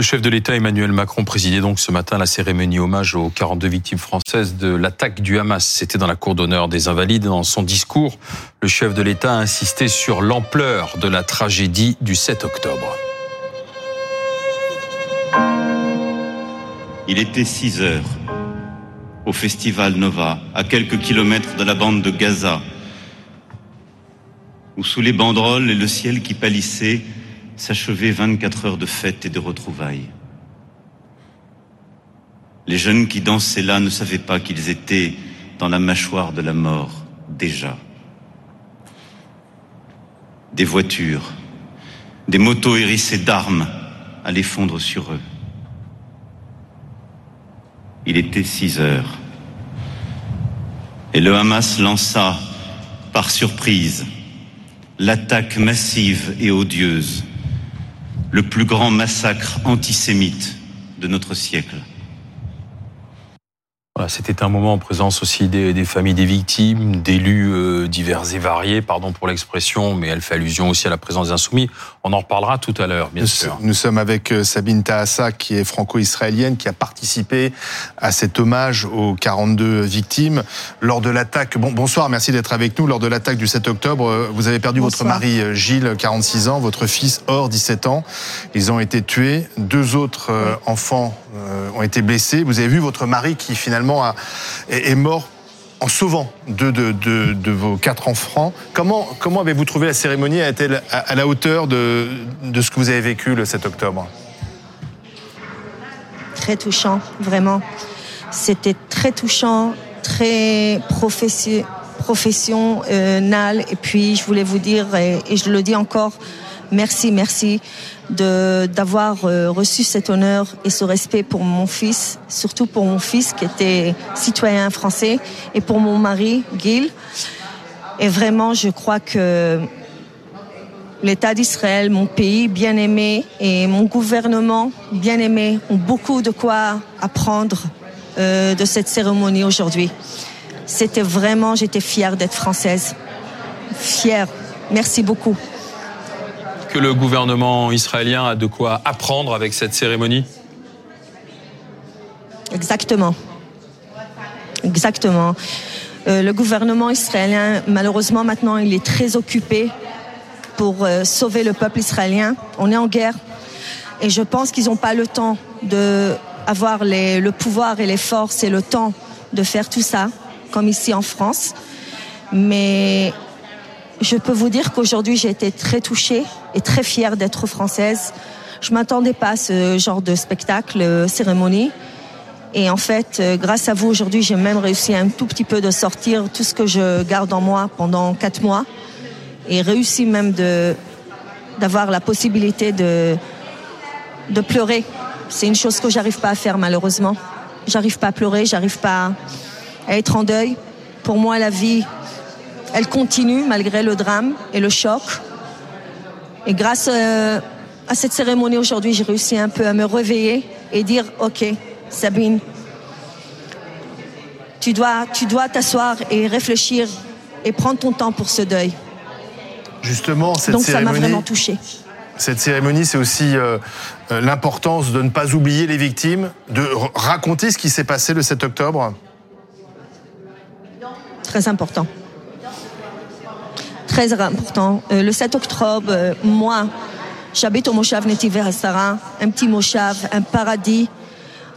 Le chef de l'État Emmanuel Macron présidait donc ce matin la cérémonie hommage aux 42 victimes françaises de l'attaque du Hamas. C'était dans la cour d'honneur des Invalides. Dans son discours, le chef de l'État a insisté sur l'ampleur de la tragédie du 7 octobre. Il était 6 heures au festival Nova, à quelques kilomètres de la bande de Gaza, où sous les banderoles et le ciel qui pâlissait, s'achevaient 24 heures de fête et de retrouvailles. Les jeunes qui dansaient là ne savaient pas qu'ils étaient dans la mâchoire de la mort déjà. Des voitures, des motos hérissées d'armes allaient fondre sur eux. Il était 6 heures. Et le Hamas lança, par surprise, l'attaque massive et odieuse le plus grand massacre antisémite de notre siècle. C'était un moment en présence aussi des, familles des victimes, d'élus euh, divers et variés, pardon pour l'expression, mais elle fait allusion aussi à la présence des insoumis. On en reparlera tout à l'heure, bien sûr. Nous sommes avec euh, Sabine Tahassa, qui est franco-israélienne, qui a participé à cet hommage aux 42 victimes lors de l'attaque. Bon, bonsoir, merci d'être avec nous. Lors de l'attaque du 7 octobre, euh, vous avez perdu votre mari Gilles, 46 ans, votre fils Or, 17 ans. Ils ont été tués. Deux autres enfants ont été blessés. Vous avez vu votre mari qui finalement est, mort en sauvant deux de, vos quatre enfants. Comment, comment avez-vous trouvé la cérémonie? A-t-elle à, la hauteur de, de ce que vous avez vécu le 7 octobre? Très touchant, vraiment. C'était très touchant, très professionnel. Et puis, je voulais vous dire, et je le dis encore, merci, merci d'avoir euh, reçu cet honneur et ce respect pour mon fils, surtout pour mon fils qui était citoyen français et pour mon mari, Gil. Et vraiment, je crois que l'État d'Israël, mon pays bien aimé, et mon gouvernement bien aimé ont beaucoup de quoi apprendre euh, de cette cérémonie aujourd'hui. C'était vraiment, j'étais fière d'être française. Fière. Merci beaucoup que le gouvernement israélien a de quoi apprendre avec cette cérémonie Exactement. Exactement. Euh, le gouvernement israélien, malheureusement maintenant, il est très occupé pour euh, sauver le peuple israélien. On est en guerre et je pense qu'ils n'ont pas le temps de avoir le pouvoir et les forces et le temps de faire tout ça, comme ici en France. Mais je peux vous dire qu'aujourd'hui, j'ai été très touchée et très fière d'être française. Je m'attendais pas à ce genre de spectacle, euh, cérémonie. Et en fait, euh, grâce à vous, aujourd'hui, j'ai même réussi un tout petit peu de sortir tout ce que je garde en moi pendant quatre mois. Et réussi même de, d'avoir la possibilité de, de pleurer. C'est une chose que j'arrive pas à faire, malheureusement. J'arrive pas à pleurer, j'arrive pas à être en deuil. Pour moi, la vie, elle continue malgré le drame et le choc. Et grâce euh, à cette cérémonie aujourd'hui, j'ai réussi un peu à me réveiller et dire, OK, Sabine, tu dois, tu dois t'asseoir et réfléchir et prendre ton temps pour ce deuil. Justement, cette Donc cérémonie, ça m'a vraiment touchée. Cette cérémonie, c'est aussi euh, euh, l'importance de ne pas oublier les victimes, de raconter ce qui s'est passé le 7 octobre. Très important très important. Euh, le 7 octobre, euh, moi, j'habite au Moshav Netive Hassara, un petit Moshav, un paradis,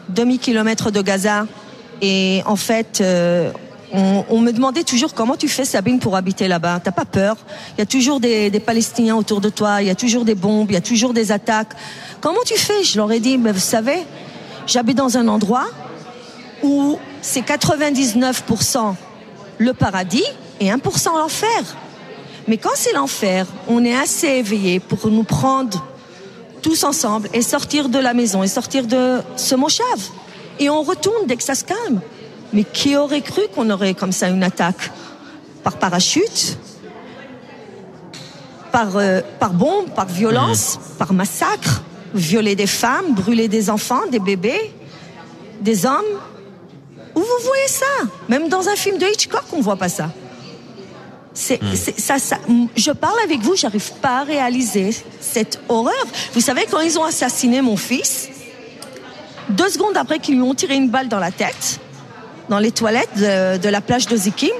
demi-kilomètre de Gaza. Et en fait, euh, on, me demandait toujours comment tu fais Sabine pour habiter là-bas. T'as pas peur? Il y a toujours des, Palestiniens autour de toi, il y a toujours des bombes, il y a toujours des attaques. Comment tu fais? Je leur ai dit, mais vous savez, j'habite dans un endroit où c'est 99% le paradis et 1% l'enfer. Mais quand c'est l'enfer, on est assez éveillé pour nous prendre tous ensemble et sortir de la maison et sortir de ce mochave. Et on retourne dès que ça se calme. Mais qui aurait cru qu'on aurait comme ça une attaque Par parachute Par, euh, par bombe Par violence mmh. Par massacre Violer des femmes Brûler des enfants Des bébés Des hommes? Où vous voyez ça? Même dans un film de Hitchcock, on voit pas ça. C'est, hmm. ça, ça, je parle avec vous, j'arrive pas à réaliser cette horreur. Vous savez, quand ils ont assassiné mon fils, deux secondes après qu'ils lui ont tiré une balle dans la tête, dans les toilettes de, la plage de Zikim,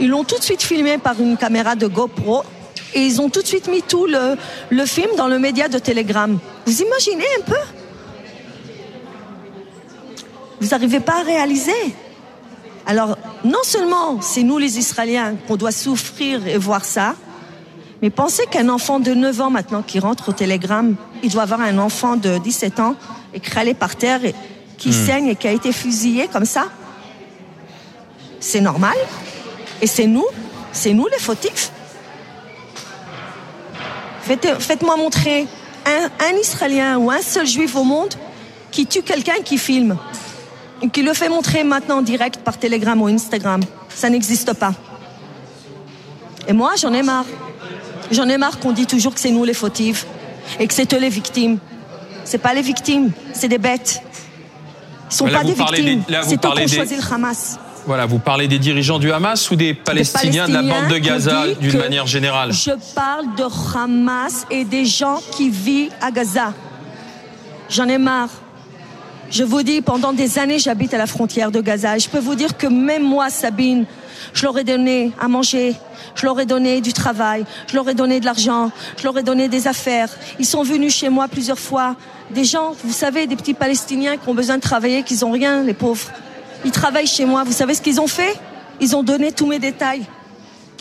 ils l'ont tout de suite filmé par une caméra de GoPro et ils ont tout de suite mis tout le, le film dans le média de Telegram. Vous imaginez un peu? Vous n'arrivez pas à réaliser alors, non seulement c'est nous les Israéliens qu'on doit souffrir et voir ça, mais pensez qu'un enfant de 9 ans maintenant qui rentre au télégramme, il doit avoir un enfant de 17 ans écrasé par terre et qui hmm. saigne et qui a été fusillé comme ça. C'est normal. Et c'est nous, c'est nous les fautifs. Faites-moi montrer un, un Israélien ou un seul juif au monde qui tue quelqu'un qui filme qui le fait montrer maintenant en direct par Telegram ou Instagram. Ça n'existe pas. Et moi, j'en ai marre. J'en ai marre qu'on dit toujours que c'est nous les fautifs et que c'est eux les victimes. C'est pas les victimes, c'est des bêtes. Ils sont pas des victimes. C'est eux qui ont choisi le Hamas. Voilà, vous parlez des dirigeants du Hamas ou des Palestiniens, de la bande de Gaza d'une manière générale? Je parle de Hamas et des gens qui vivent à Gaza. J'en ai marre. Je vous dis, pendant des années, j'habite à la frontière de Gaza. Et je peux vous dire que même moi, Sabine, je leur ai donné à manger, je leur ai donné du travail, je leur ai donné de l'argent, je leur ai donné des affaires. Ils sont venus chez moi plusieurs fois. Des gens, vous savez, des petits Palestiniens qui ont besoin de travailler, qui n'ont rien, les pauvres. Ils travaillent chez moi. Vous savez ce qu'ils ont fait? Ils ont donné tous mes détails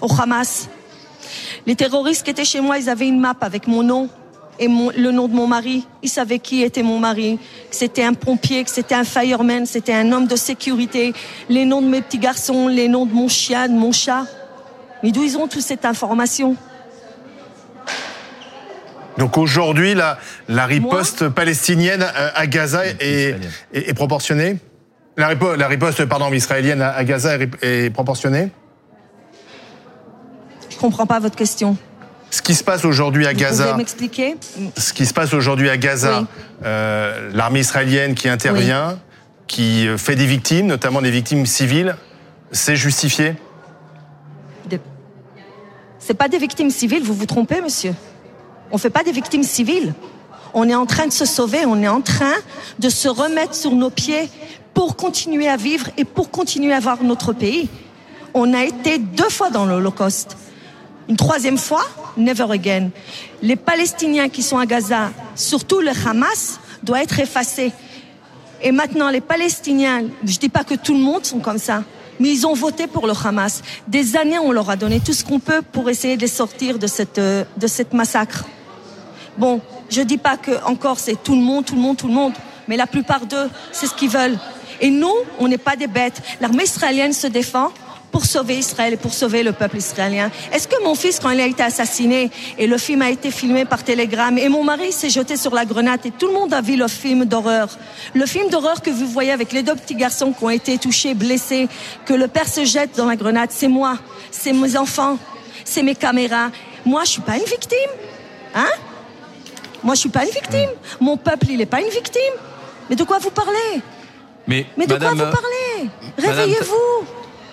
au Hamas. Les terroristes qui étaient chez moi, ils avaient une map avec mon nom, et le nom de mon mari. Il savait qui était mon mari, que c'était un pompier, que c'était un fireman, c'était un homme de sécurité, les noms de mes petits garçons, les noms de mon chien, de mon chat. Mais d'où ils ont toute cette information? Donc aujourd'hui, la, la riposte palestinienne à Gaza est, est, proportionnée? La, riposte, pardon, israélienne à Gaza est, est proportionnée? Je comprends pas votre question. Ce qui se passe aujourd'hui à Gaza. Vous m'expliquer Ce qui se passe aujourd'hui à Gaza, euh, l'armée israélienne qui intervient, qui fait des victimes, notamment des victimes civiles, c'est justifié? C'est pas des victimes civiles, vous vous trompez, monsieur. On fait pas des victimes civiles. On est en train de se sauver, on est en train de se remettre sur nos pieds pour continuer à vivre et pour continuer à voir notre pays. On a été deux fois dans l'Holocauste. Une troisième fois, never again. Les Palestiniens qui sont à Gaza, surtout le Hamas, doit être effacé. Et maintenant, les Palestiniens, je dis pas que tout le monde sont comme ça, mais ils ont voté pour le Hamas. Des années, on leur a donné tout ce qu'on peut pour essayer de les sortir de cette, de cette massacre. Bon, je dis pas que encore c'est tout le monde, tout le monde, tout le monde, mais la plupart d'eux, c'est ce qu'ils veulent. Et nous, on n'est pas des bêtes. L'armée israélienne se défend pour sauver Israël et pour sauver le peuple israélien. Est-ce que mon fils, quand il a été assassiné et le film a été filmé par télégramme et mon mari s'est jeté sur la grenade et tout le monde a vu le film d'horreur, le film d'horreur que vous voyez avec les deux petits garçons qui ont été touchés, blessés, que le père se jette dans la grenade, c'est moi, c'est mes enfants, c'est mes caméras. Moi, je suis pas une victime, hein? Moi, je suis pas une victime. Mon peuple, il est pas une victime. Mais de quoi vous parlez? Mais, Mais de quoi vous parlez? Réveillez-vous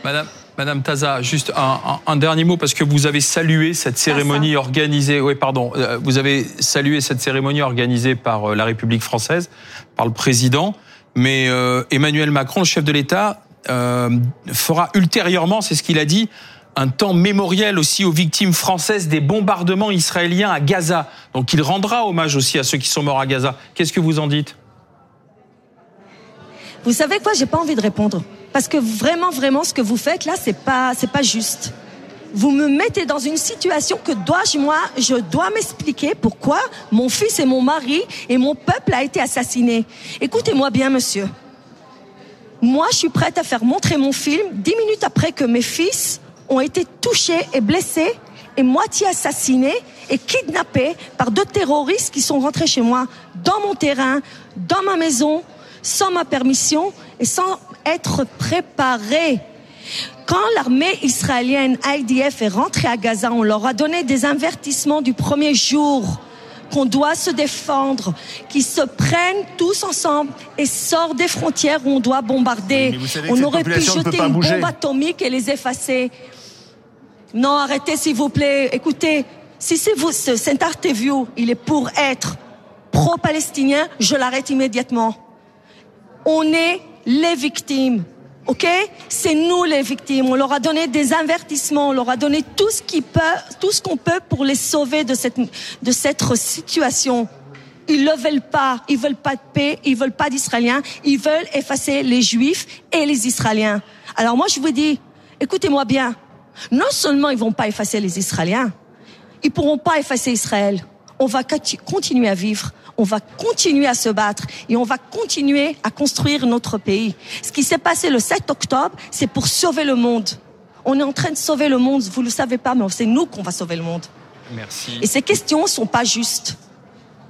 Madame, Madame Taza, juste un, dernier mot parce que vous avez salué cette cérémonie organisée. Oui, pardon. Euh, vous avez salué cette cérémonie organisée par euh, la République française, par le président. Mais euh, Emmanuel Macron, le chef de l'État, fera ultérieurement, c'est ce qu'il a dit, un temps mémoriel aussi aux victimes françaises des bombardements israéliens à Gaza. Donc il rendra hommage aussi à ceux qui sont morts à Gaza. Qu'est-ce que vous en dites? Vous savez quoi? J'ai pas envie de répondre. Parce que vraiment, vraiment, ce que vous faites là, c'est pas, c'est pas juste. Vous me mettez dans une situation que dois-je moi, je dois m'expliquer pourquoi mon fils et mon mari et mon peuple a été assassiné. Écoutez-moi bien, monsieur. Moi, je suis prête à faire montrer mon film dix minutes après que mes fils ont été touchés et blessés et moitié assassinés et kidnappés par deux terroristes qui sont rentrés chez moi dans mon terrain, dans ma maison, sans ma permission et sans être préparés. Quand l'armée israélienne IDF est rentrée à Gaza, on leur a donné des avertissements du premier jour qu'on doit se défendre, qu'ils se prennent tous ensemble et sortent des frontières où on doit bombarder. on aurait pu jeter une bombe atomique et les effacer. Non, arrêtez s'il vous plaît. Écoutez, si c'est vous, cet interview, il est pour être pro-palestinien, je l'arrête immédiatement. On est les victimes. OK? C'est nous les victimes. On leur a donné des avertissements, on leur a donné tout ce tout ce qu'on peut pour les sauver de cette de cette situation. Ils ne veulent pas. Ils veulent pas de paix. Ils veulent pas d'Israéliens. Ils veulent effacer les Juifs et les Israéliens. Alors moi, je vous dis, écoutez-moi bien. Non seulement ils vont pas effacer les Israéliens, ils pourront pas effacer Israël. On va continuer à vivre on va continuer à se battre et on va continuer à construire notre pays. Ce qui s'est passé le 7 octobre, c'est pour sauver le monde. On est en train de sauver le monde, vous ne le savez pas, mais c'est nous qu'on va sauver le monde. Merci. Et ces questions sont pas justes.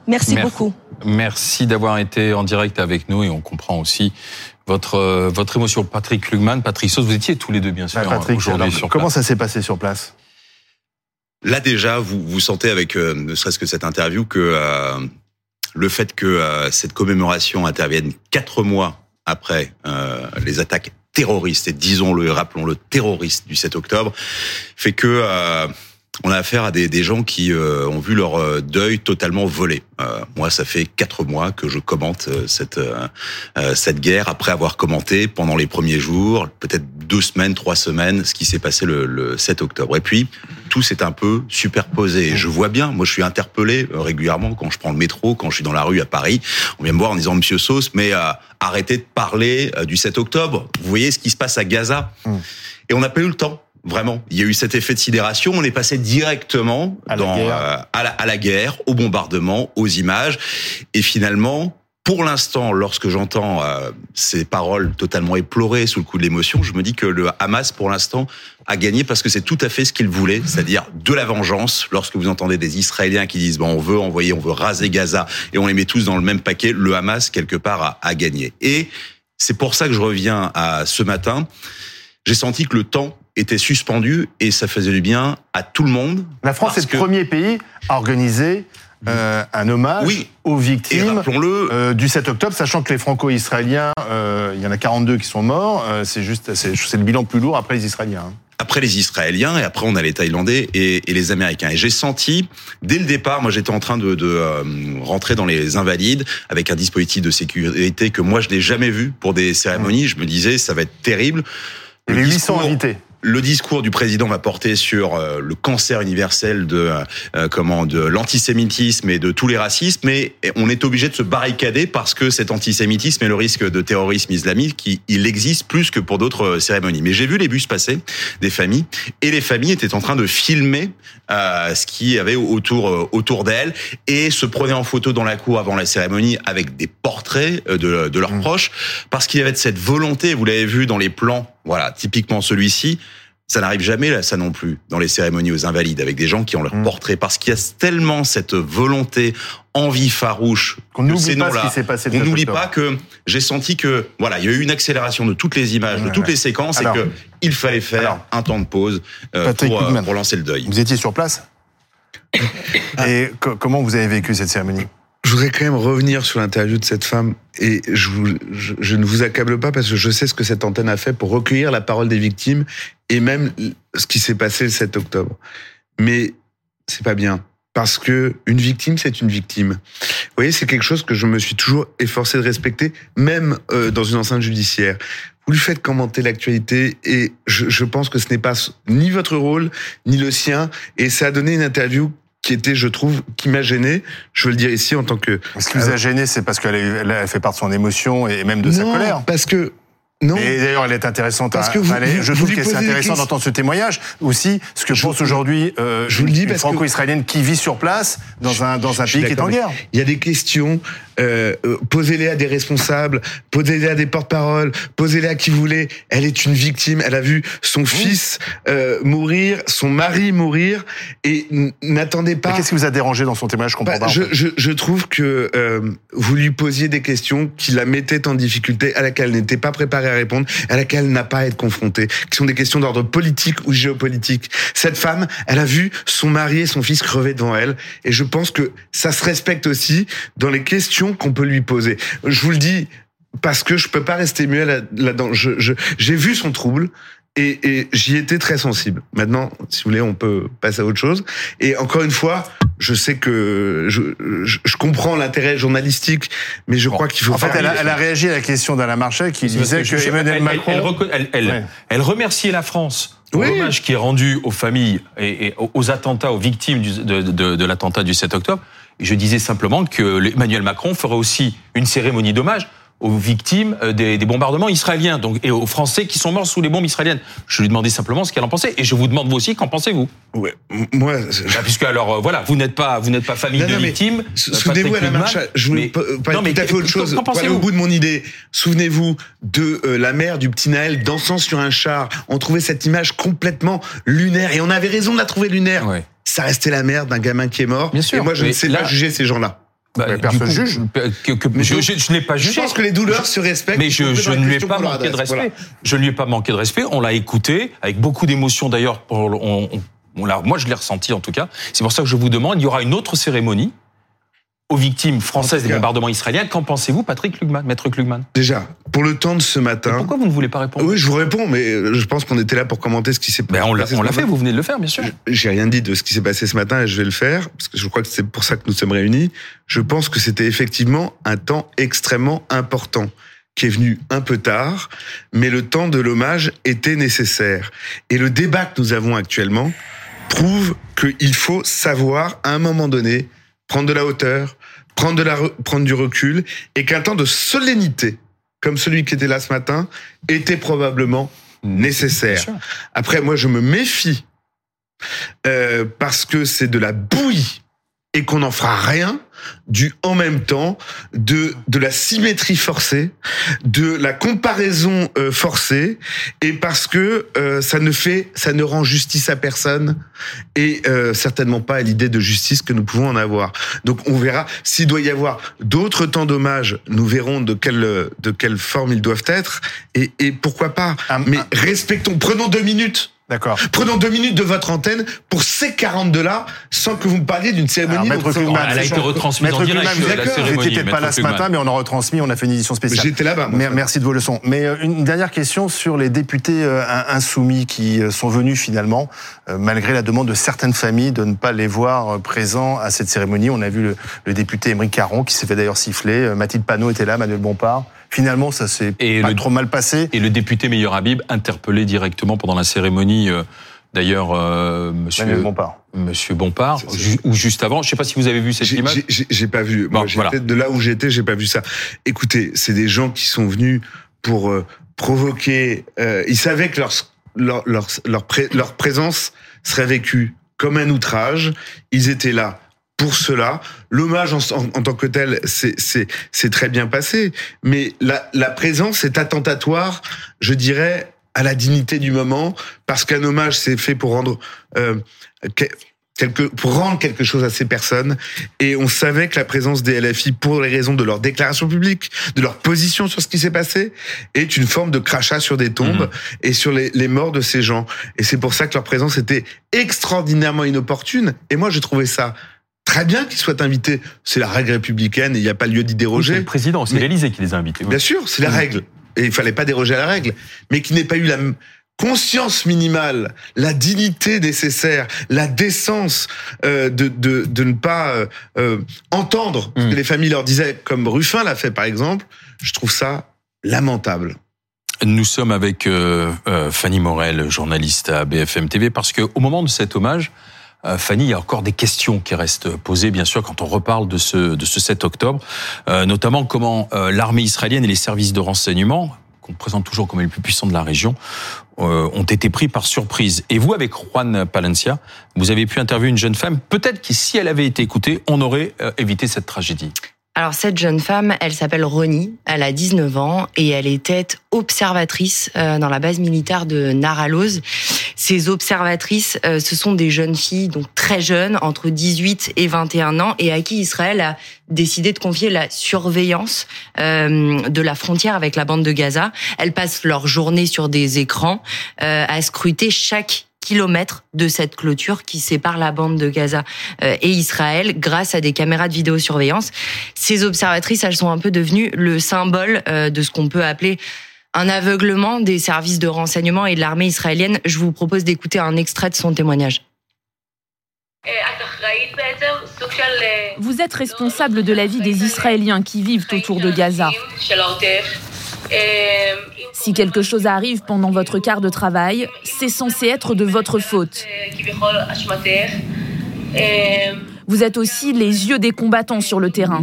Merci, beaucoup. Merci d'avoir été en direct avec nous et on comprend aussi votre euh, votre émotion. Patrick Lugman, Patrick Sauce, vous étiez tous les deux bien sûr bah, aujourd'hui sur Comment ça s'est passé sur place? Là déjà, vous vous sentez avec euh, ne serait-ce que cette interview que euh, le fait que euh, cette commémoration intervienne quatre mois après euh, les attaques terroristes, et disons-le, rappelons-le, terroristes du 7 octobre, fait que euh, on a affaire à des, des gens qui ont vu leur deuil totalement volé. moi, ça fait quatre mois que je commente cette cette guerre après avoir commenté pendant les premiers jours, peut-être deux semaines, trois semaines, ce qui s'est passé le, le 7 octobre. Et puis tout s'est un peu superposé. je vois bien, moi je suis interpellé euh, régulièrement quand je prends le métro, quand je suis dans la rue à Paris. On vient me voir en disant Monsieur Sauce, mais euh, arrêtez de parler euh, du 7 octobre. Vous voyez ce qui se passe à Gaza. Hmm. Et on n'a pas eu le temps. Vraiment, il y a eu cet effet de sidération. On est passé directement à, dans, la à, la, à la guerre, au bombardement, aux images, et finalement, pour l'instant, lorsque j'entends euh, ces paroles totalement éplorées sous le coup de l'émotion, je me dis que le Hamas, pour l'instant, a gagné parce que c'est tout à fait ce qu'il voulait, c'est-à-dire de la vengeance. Lorsque vous entendez des Israéliens qui disent bon, on veut envoyer, on veut raser Gaza et on les met tous dans le même paquet, le Hamas quelque part a, a gagné. Et c'est pour ça que je reviens à ce matin. J'ai senti que le temps était suspendu et ça faisait du bien à tout le monde. La France est le premier pays à organiser euh, un hommage aux victimes euh, du 7 octobre, sachant que les franco-israéliens, euh, il y en a 42 qui sont morts. c'est juste, c'est le bilan plus lourd après les Israéliens. Hein. Après les Israéliens et après on a les Thaïlandais et, les Américains. Et j'ai senti dès le départ, moi j'étais en train de, de rentrer dans les Invalides avec un dispositif de sécurité que moi je n'ai jamais vu pour des cérémonies. Je me disais ça va être terrible. Les 800 invités le discours du président va porter sur euh, le cancer universel de euh, comment de l'antisémitisme et de tous les racismes, mais on est obligé de se barricader parce que cet antisémitisme et le risque de terrorisme islamique, qui, il existe plus que pour d'autres euh, cérémonies. Mais j'ai vu les bus passer des familles et les familles étaient en train de filmer euh, ce qui y avait autour autour d'elles et se prenaient en photo dans la cour avant la cérémonie avec des portraits de, de leurs mmh. proches parce qu'il y avait cette volonté, vous l'avez vu dans les plans voilà, typiquement celui-ci. Ça n'arrive jamais là, ça non plus, dans les cérémonies aux invalides, avec des gens qui ont leur mmh. portrait, parce qu'il y a tellement cette volonté, envie farouche. Qu'on n'oublie pas ce qui s'est passé. On n'oublie pas que j'ai senti que voilà, il y a eu une accélération de toutes les images, de toutes les séquences, et que il fallait faire un temps de pause euh, pour, euh, pour lancer le deuil. Vous étiez sur place. et comment vous avez vécu cette cérémonie? Je voudrais quand même revenir sur l'interview de cette femme et je, ne vous accable pas parce que je sais ce que cette antenne a fait pour recueillir la parole des victimes et même ce qui s'est passé le 7 octobre. Mais c'est pas bien parce que une victime c'est une victime. Vous voyez, c'est quelque chose que je me suis toujours efforcé de respecter, même euh, dans une enceinte judiciaire. Vous lui faites commenter l'actualité et je pense que ce n'est pas ni votre rôle ni le sien et ça a donné une interview qui était, je trouve, qui m'a gêné. Je veux le dire ici en tant que. Ce qui vous a gêné, c'est parce qu'elle fait part de son émotion et même de sa colère. Parce que non. Et d'ailleurs, elle est intéressante. Parce que vous, je trouve que c'est intéressant d'entendre ce témoignage. Aussi, ce que je pense aujourd'hui, euh, je vous le dis, une franco-israélienne qui vit sur place dans un dans un pays qui est en guerre. Il y a des questions euh, euh, posez-les à des responsables, posez-les à des porte-paroles, posez-les à qui vous voulez. Elle est une victime. Elle a vu son fils euh, mourir, son mari mourir, et n'attendez pas. Qu'est-ce qui vous a dérangé dans son témoignage? Je comprends bah, pas. Je, je, je, trouve que euh, vous lui posiez des questions qui la mettaient en difficulté, à laquelle elle n'était pas préparée à répondre, à laquelle elle n'a pas à être confrontée, qui sont des questions d'ordre politique ou géopolitique. Cette femme, elle a vu son mari et son fils crever devant elle, et je pense que ça se respecte aussi dans les questions qu'on peut lui poser. Je vous le dis parce que je peux pas rester muet là-dedans. J'ai vu son trouble et j'y étais très sensible. Maintenant, si vous voulez, on peut passer à autre chose. Et encore une fois, je sais que je, je, je comprends l'intérêt journalistique, mais je Bon. crois qu'il faut En fait, elle a, elle a réagi à la question d'Alain Marchal qui disait que je- Emmanuel elle, Macron. elle, elle- elle- Ouais. elle remerciait la France pour Oui. l'hommage qui est rendu aux familles et, et aux- attentats, aux victimes du- de, de- de l'attentat du 7 octobre. Et je disais simplement que Emmanuel Macron ferait aussi une cérémonie d'hommage aux victimes euh, des, des bombardements israéliens donc, et aux Français qui sont morts sous les bombes israéliennes. Je lui demandais simplement ce qu'elle en pensait. Et je vous demande vous aussi, qu'en pensez-vous? Ouais, moi, Bah, Puisque alors, euh, voilà, vous n'êtes pas, vous n'êtes pas famille Non, de non, victimes. Euh, Souvenez-vous, Alain Lugman, Marchal, je voulais pas non, mais tout à fait autre chose. qu'en aller au pensez-vous bout de mon idée, souvenez-vous de euh, la mère du petit Naël dansant sur un char. On trouvait cette image complètement lunaire et on avait raison de la trouver lunaire. Ouais. Ça restait la mère d'un gamin qui est mort. Bien sûr, et moi, je mais ne sais là- pas juger ces gens-là. Bah, personne coup, juge. que- que- Mais je, je- je- je n'ai pas Je jugé. pense que les douleurs se respectent. Mais je, je ne lui ai pas manqué de respect. Voilà. Je ne lui ai pas manqué de respect. On l'a écouté avec beaucoup d'émotion d'ailleurs. On, on- on moi, je l'ai ressenti en tout cas. C'est pour ça que je vous demande. Il y aura une autre cérémonie aux victimes françaises des bombardements israéliens. Qu'en pensez-vous, Patrick Lugman, Maître Klugman Déjà, pour le temps de ce matin. Pourquoi vous ne voulez pas répondre? Oui, je vous réponds, mais euh, je pense qu'on était là pour commenter ce qui s'est Ben, on l'a passé on l'a matin. fait. Vous venez de le faire, bien sûr. J'ai rien dit de ce qui s'est passé ce matin et je vais le faire parce que je crois que c'est pour ça que nous sommes réunis. Je pense que c'était effectivement un temps extrêmement important qui est venu un peu tard, mais le temps de l'hommage était nécessaire. Et le débat que nous avons actuellement prouve qu'il faut savoir à un moment donné prendre de la hauteur, prendre de la re- prendre du recul et qu'un temps de solennité comme celui qui était là ce matin était probablement nécessaire. Après, moi, je me méfie euh, parce que c'est de la bouillie et qu'on n'en fera rien du en même temps de de la symétrie forcée, de la comparaison euh, forcée et parce que euh, ça ne fait ça ne rend justice à personne et euh, certainement pas à l'idée de justice que nous pouvons en avoir. Donc on verra s'il doit y avoir d'autres temps d'hommage, nous verrons de quelle de quelle forme ils doivent être et, et pourquoi pas. Un- Mais un- respectons, prenons deux minutes. D'accord. Prenons deux minutes de votre antenne pour ces 42 là, sans que vous me parliez d'une cérémonie. Alors, Maître Elle a été retransmise en Maître direct, cérémonie, Vous n'étiez pas là ce matin, mais on a retransmis, on a fait une édition spéciale. J'étais là-bas. Merci de vos leçons. Mais euh, une dernière question sur les députés euh, in- insoumis qui euh, sont venus finalement, malgré la demande de certaines familles de ne pas les voir présents à cette cérémonie. On a vu le, le député Émeric Caron qui s'est fait d'ailleurs siffler. Mathilde Panot était là, Manuel Bompard. Finalement, ça s'est pas le- trop mal passé. Et le député Meilleur Habib interpellé directement pendant la cérémonie. euh, D'ailleurs, euh, monsieur, Manuel Bompard. monsieur Bompard, ju- ou juste avant, je ne sais pas si vous avez vu cette image. j'ai- J'ai j'ai pas vu. Moi, Bon, voilà. de là où j'étais, j'ai pas vu ça. Écoutez, c'est des gens qui sont venus pour euh, provoquer. euh, ils savaient que leur leur leur leur, pré- leur présence serait vécue comme un outrage. Ils étaient là pour cela. L'hommage en, en, en tant que tel, c'est très bien passé, mais la la présence est attentatoire, je dirais, à la dignité du moment, parce qu'un hommage c'est fait pour rendre euh, que- quelque pour rendre quelque chose à ces personnes et on savait que la présence des LFI pour les raisons de leur déclaration publique, de leur position sur ce qui s'est passé est une forme de crachat sur des tombes Mhm. et sur les, les morts de ces gens et c'est pour ça que leur présence était extraordinairement inopportune et moi j'ai trouvé ça très bien qu'ils soient invités, c'est la règle républicaine et il n'y a pas lieu d'y Oui, c'est déroger. le président, c'est l'Élysée qui les a invités. oui. Bien sûr, c'est la règle. Et il fallait pas déroger à la règle. Mais qu'il n'ait pas eu la conscience minimale, la dignité nécessaire, la décence euh, de, de, de ne pas euh, euh, entendre ce que les familles leur disaient, comme Ruffin l'a fait par exemple, je trouve ça lamentable. Nous sommes avec euh, euh, Fanny Morel, journaliste à BFM TV, parce que au moment de cet hommage, euh, Fanny, il y a encore des questions qui restent posées, bien sûr, quand on reparle de ce, de ce 7 octobre, euh, notamment comment euh, l'armée israélienne et les services de renseignement, qu'on présente toujours comme les plus puissants de la région, euh, ont été pris par surprise. Et vous, avec Juan Palencia, vous avez pu interviewer une jeune femme, peut-être que si elle avait été écoutée, on aurait euh, évité cette tragédie. Alors cette jeune femme, elle s'appelle Roni, elle a 19 ans et elle était observatrice euh, dans la base militaire de Naraloz. Ces observatrices, euh, ce sont des jeunes filles donc très jeunes, entre 18 et 21 ans, et à qui Israël a décidé de confier la surveillance euh, de la frontière avec la bande de Gaza. Elles passent leur journée sur des écrans à scruter chaque kilomètre de cette clôture qui sépare la bande de Gaza euh, et Israël grâce à des caméras de vidéosurveillance. Ces observatrices, elles sont un peu devenues le symbole euh, de ce qu'on peut appeler un aveuglement des services de renseignement et de l'armée israélienne. Je vous propose d'écouter un extrait de son témoignage. Vous êtes responsable de la vie des Israéliens qui vivent autour de Gaza. Si quelque chose arrive pendant votre quart de travail, c'est censé être de votre faute. Vous êtes aussi les yeux des combattants sur le terrain.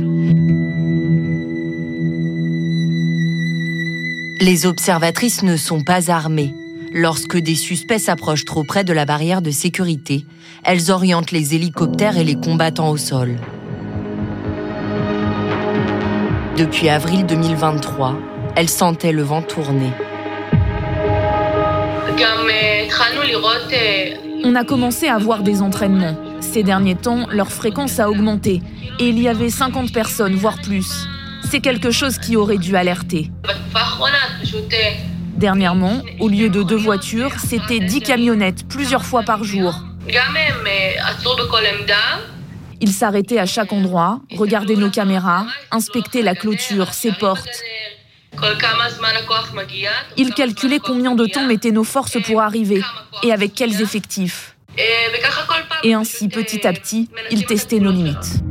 Les observatrices ne sont pas armées. Lorsque des suspects s'approchent trop près de la barrière de sécurité, elles orientent les hélicoptères et les combattants au sol. Depuis avril 2023, elles sentaient le vent tourner. On a commencé à voir des entraînements. Ces derniers temps, leur fréquence a augmenté et il y avait 50 personnes, voire plus. C'est quelque chose qui aurait dû alerter. Dernièrement, au lieu de deux voitures, c'était dix camionnettes plusieurs fois par jour. Ils s'arrêtaient à chaque endroit, regardaient nos caméras, inspectaient la clôture, ses portes. Ils calculaient combien de temps mettaient nos forces pour arriver et avec quels effectifs. Et ainsi, petit à petit, ils testaient nos limites.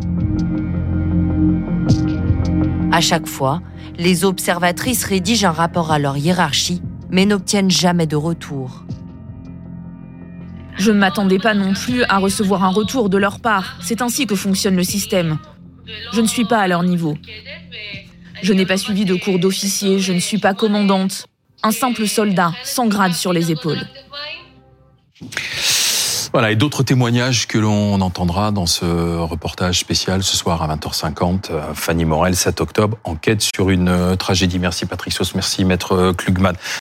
À chaque fois, les observatrices rédigent un rapport à leur hiérarchie, mais n'obtiennent jamais de retour. Je ne m'attendais pas non plus à recevoir un retour de leur part. C'est ainsi que fonctionne le système. Je ne suis pas à leur niveau. Je n'ai pas suivi de cours d'officier, je ne suis pas commandante. Un simple soldat, sans grade sur les épaules. Voilà, et d'autres témoignages que l'on entendra dans ce reportage spécial ce soir à 20h50. Fanny Morel, 7 octobre, enquête sur une tragédie. Merci Patrick Sauce, merci Maître Klugman.